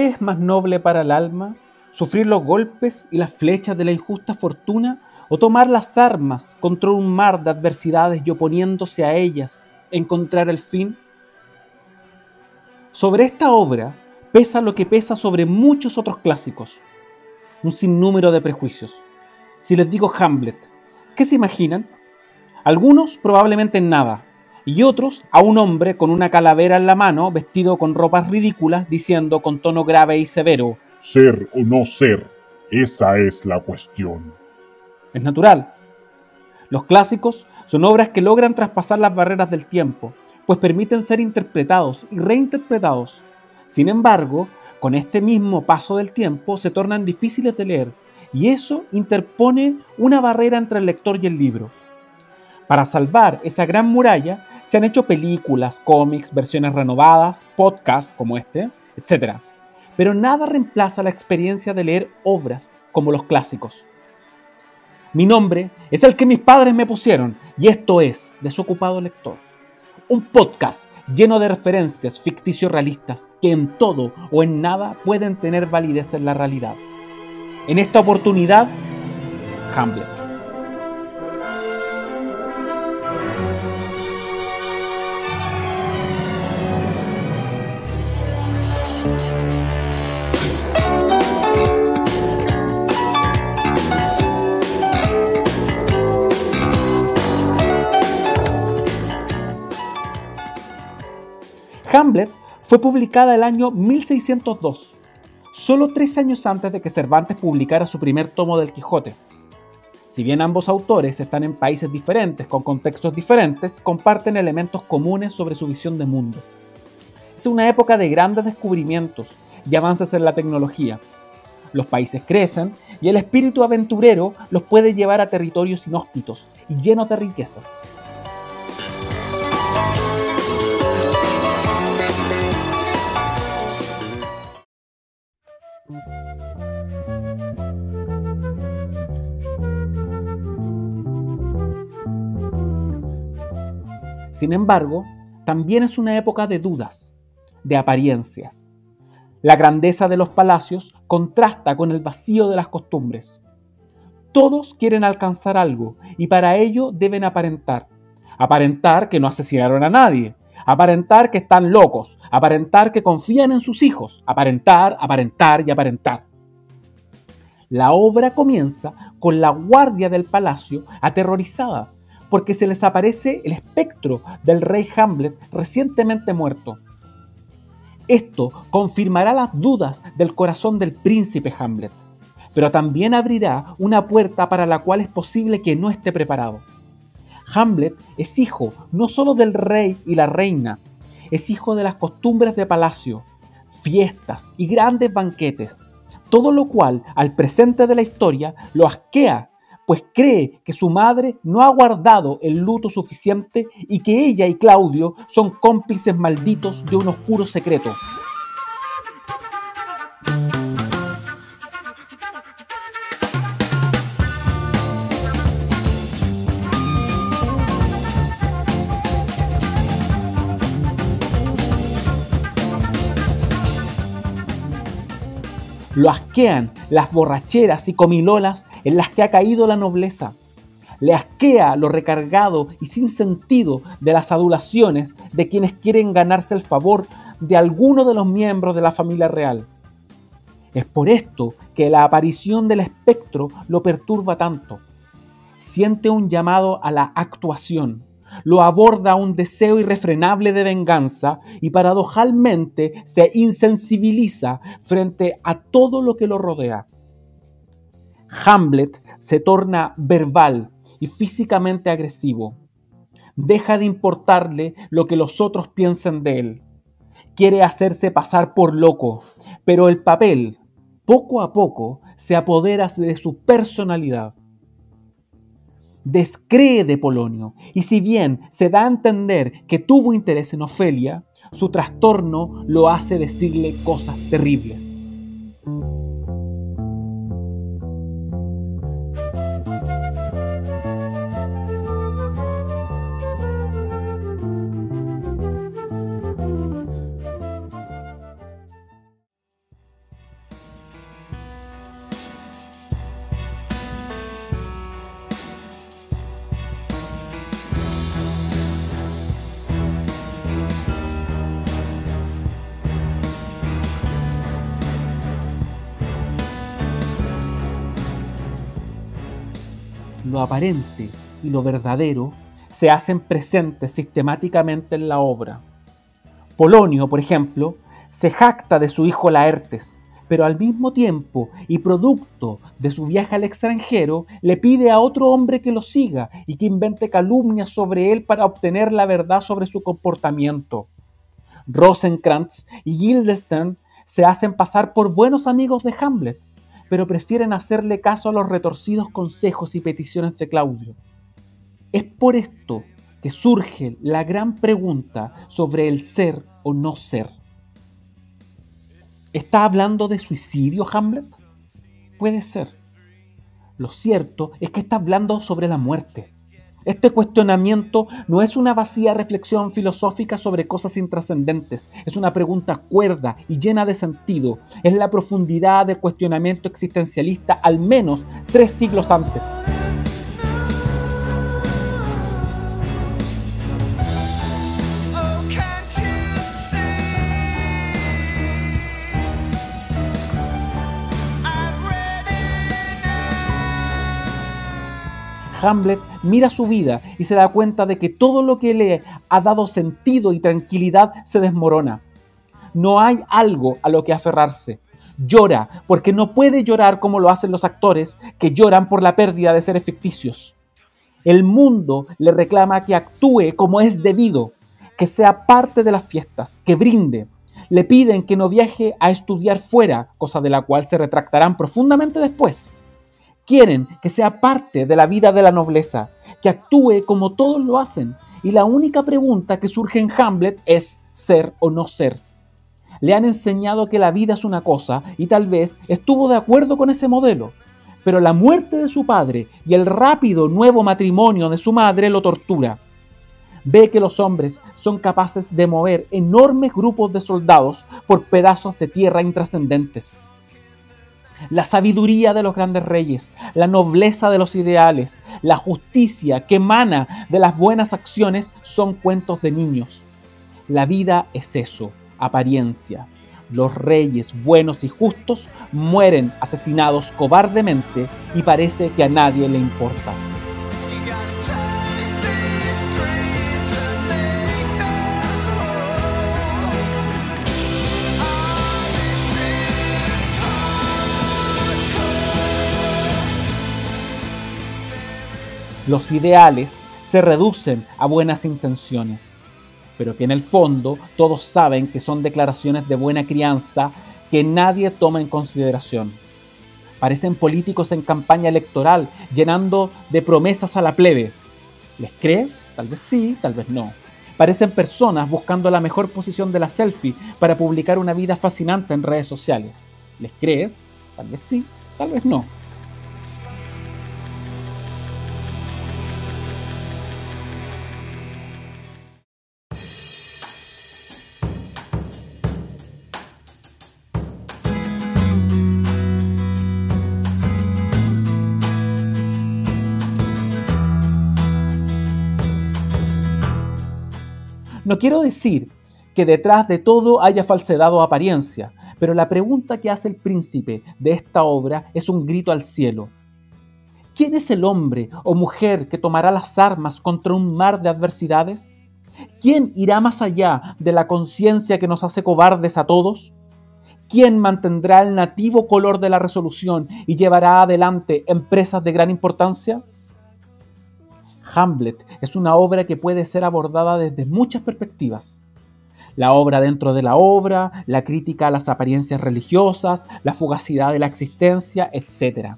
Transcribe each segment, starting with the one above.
¿Qué es más noble para el alma? ¿Sufrir los golpes y las flechas de la injusta fortuna? ¿O tomar las armas contra un mar de adversidades y oponiéndose a ellas, encontrar el fin? Sobre esta obra pesa lo que pesa sobre muchos otros clásicos, un sinnúmero de prejuicios. Si les digo Hamlet, ¿qué se imaginan? Algunos probablemente nada, y otros a un hombre con una calavera en la mano, vestido con ropas ridículas, diciendo con tono grave y severo, Ser o no ser, esa es la cuestión. Es natural. Los clásicos son obras que logran traspasar las barreras del tiempo, pues permiten ser interpretados y reinterpretados. Sin embargo, con este mismo paso del tiempo se tornan difíciles de leer, y eso interpone una barrera entre el lector y el libro. Para salvar esa gran muralla, se han hecho películas, cómics, versiones renovadas, podcasts como este, etc. Pero nada reemplaza la experiencia de leer obras como los clásicos. Mi nombre es el que mis padres me pusieron y esto es Desocupado Lector, un podcast lleno de referencias ficticios realistas que en todo o en nada pueden tener validez en la realidad. En esta oportunidad, Hamlet. Hamlet fue publicada el año 1602, solo tres años antes de que Cervantes publicara su primer tomo del Quijote. Si bien ambos autores están en países diferentes, con contextos diferentes, comparten elementos comunes sobre su visión de mundo. Es una época de grandes descubrimientos y avances en la tecnología. Los países crecen y el espíritu aventurero los puede llevar a territorios inhóspitos y llenos de riquezas. Sin embargo, también es una época de dudas, de apariencias. La grandeza de los palacios contrasta con el vacío de las costumbres. Todos quieren alcanzar algo y para ello deben aparentar. Aparentar que no asesinaron a nadie, aparentar que están locos, aparentar que confían en sus hijos, aparentar, aparentar y aparentar. La obra comienza con la guardia del palacio aterrorizada porque se les aparece el espectro del rey Hamlet recientemente muerto. Esto confirmará las dudas del corazón del príncipe Hamlet, pero también abrirá una puerta para la cual es posible que no esté preparado. Hamlet es hijo no solo del rey y la reina, es hijo de las costumbres de palacio, fiestas y grandes banquetes, todo lo cual al presente de la historia lo asquea pues cree que su madre no ha guardado el luto suficiente y que ella y Claudio son cómplices malditos de un oscuro secreto. Lo asquean las borracheras y comilolas en las que ha caído la nobleza. Le asquea lo recargado y sin sentido de las adulaciones de quienes quieren ganarse el favor de alguno de los miembros de la familia real. Es por esto que la aparición del espectro lo perturba tanto. Siente un llamado a la actuación, lo aborda un deseo irrefrenable de venganza y paradojalmente se insensibiliza frente a todo lo que lo rodea. Hamlet se torna verbal y físicamente agresivo. Deja de importarle lo que los otros piensen de él. Quiere hacerse pasar por loco, pero el papel, poco a poco, se apodera de su personalidad. Descree de Polonio, y si bien se da a entender que tuvo interés en Ofelia, su trastorno lo hace decirle cosas terribles. Lo aparente y lo verdadero se hacen presentes sistemáticamente en la obra. Polonio, por ejemplo, se jacta de su hijo Laertes, pero al mismo tiempo y producto de su viaje al extranjero, le pide a otro hombre que lo siga y que invente calumnias sobre él para obtener la verdad sobre su comportamiento. Rosenkrantz y Guildenstern se hacen pasar por buenos amigos de Hamlet, pero prefieren hacerle caso a los retorcidos consejos y peticiones de Claudio. Es por esto que surge la gran pregunta sobre el ser o no ser. ¿Está hablando de suicidio Hamlet? Puede ser. Lo cierto es que está hablando sobre la muerte. Este cuestionamiento no es una vacía reflexión filosófica sobre cosas intrascendentes, es una pregunta cuerda y llena de sentido. Es la profundidad del cuestionamiento existencialista al menos tres siglos antes. Hamlet mira su vida y se da cuenta de que todo lo que le ha dado sentido y tranquilidad se desmorona. No hay algo a lo que aferrarse. Llora porque no puede llorar como lo hacen los actores que lloran por la pérdida de seres ficticios. El mundo le reclama que actúe como es debido, que sea parte de las fiestas, que brinde. Le piden que no viaje a estudiar fuera, cosa de la cual se retractarán profundamente después. Quieren que sea parte de la vida de la nobleza, que actúe como todos lo hacen. Y la única pregunta que surge en Hamlet es ser o no ser. Le han enseñado que la vida es una cosa y tal vez estuvo de acuerdo con ese modelo. Pero la muerte de su padre y el rápido nuevo matrimonio de su madre lo tortura. Ve que los hombres son capaces de mover enormes grupos de soldados por pedazos de tierra intrascendentes la sabiduría de los grandes reyes, la nobleza de los ideales, la justicia que emana de las buenas acciones son cuentos de niños. La vida es eso, apariencia. Los reyes buenos y justos mueren asesinados cobardemente y parece que a nadie le importa. Los ideales se reducen a buenas intenciones, pero que en el fondo todos saben que son declaraciones de buena crianza que nadie toma en consideración. Parecen políticos en campaña electoral llenando de promesas a la plebe. ¿Les crees? Tal vez sí, tal vez no. Parecen personas buscando la mejor posición de la selfie para publicar una vida fascinante en redes sociales. ¿Les crees? Tal vez sí, tal vez no. No quiero decir que detrás de todo haya falsedad o apariencia, pero la pregunta que hace el príncipe de esta obra es un grito al cielo. ¿Quién es el hombre o mujer que tomará las armas contra un mar de adversidades? ¿Quién irá más allá de la conciencia que nos hace cobardes a todos? ¿Quién mantendrá el nativo color de la resolución y llevará adelante empresas de gran importancia? Hamlet es una obra que puede ser abordada desde muchas perspectivas. La obra dentro de la obra, la crítica a las apariencias religiosas, la fugacidad de la existencia, etc.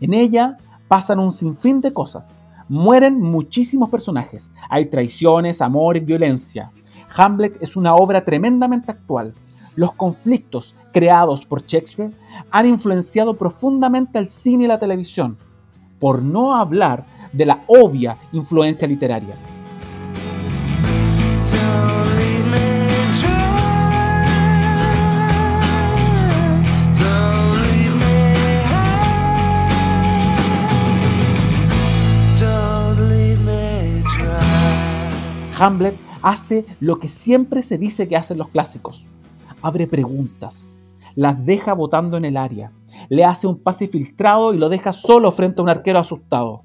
En ella pasan un sinfín de cosas. Mueren muchísimos personajes. Hay traiciones, amores, violencia. Hamlet es una obra tremendamente actual. Los conflictos creados por Shakespeare han influenciado profundamente al cine y la televisión. Por no hablar de la obvia influencia literaria. Hamlet hace lo que siempre se dice que hacen los clásicos. Abre preguntas, las deja botando en el área, le hace un pase filtrado y lo deja solo frente a un arquero asustado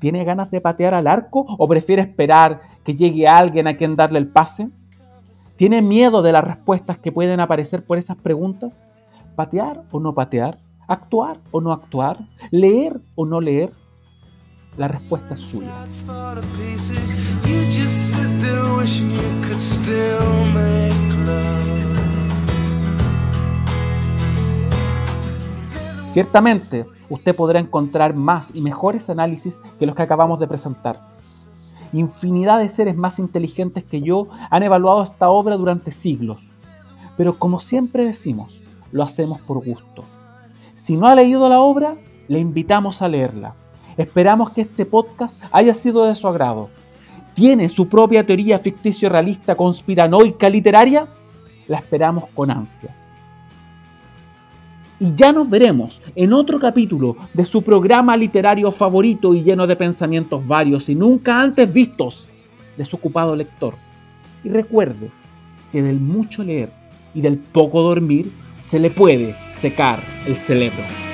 ¿Tiene ganas de patear al arco o prefiere esperar que llegue alguien a quien darle el pase? ¿Tiene miedo de las respuestas que pueden aparecer por esas preguntas? ¿Patear o no patear? ¿Actuar o no actuar? ¿Leer o no leer? La respuesta es suya. Ciertamente, usted podrá encontrar más y mejores análisis que los que acabamos de presentar. Infinidad de seres más inteligentes que yo han evaluado esta obra durante siglos. Pero como siempre decimos, lo hacemos por gusto. Si no ha leído la obra, le invitamos a leerla. Esperamos que este podcast haya sido de su agrado. ¿Tiene su propia teoría ficticio-realista conspiranoica literaria? La esperamos con ansias. Y ya nos veremos en otro capítulo de su programa literario favorito y lleno de pensamientos varios y nunca antes vistos, desocupado lector. Y recuerde que del mucho leer y del poco dormir se le puede secar el cerebro.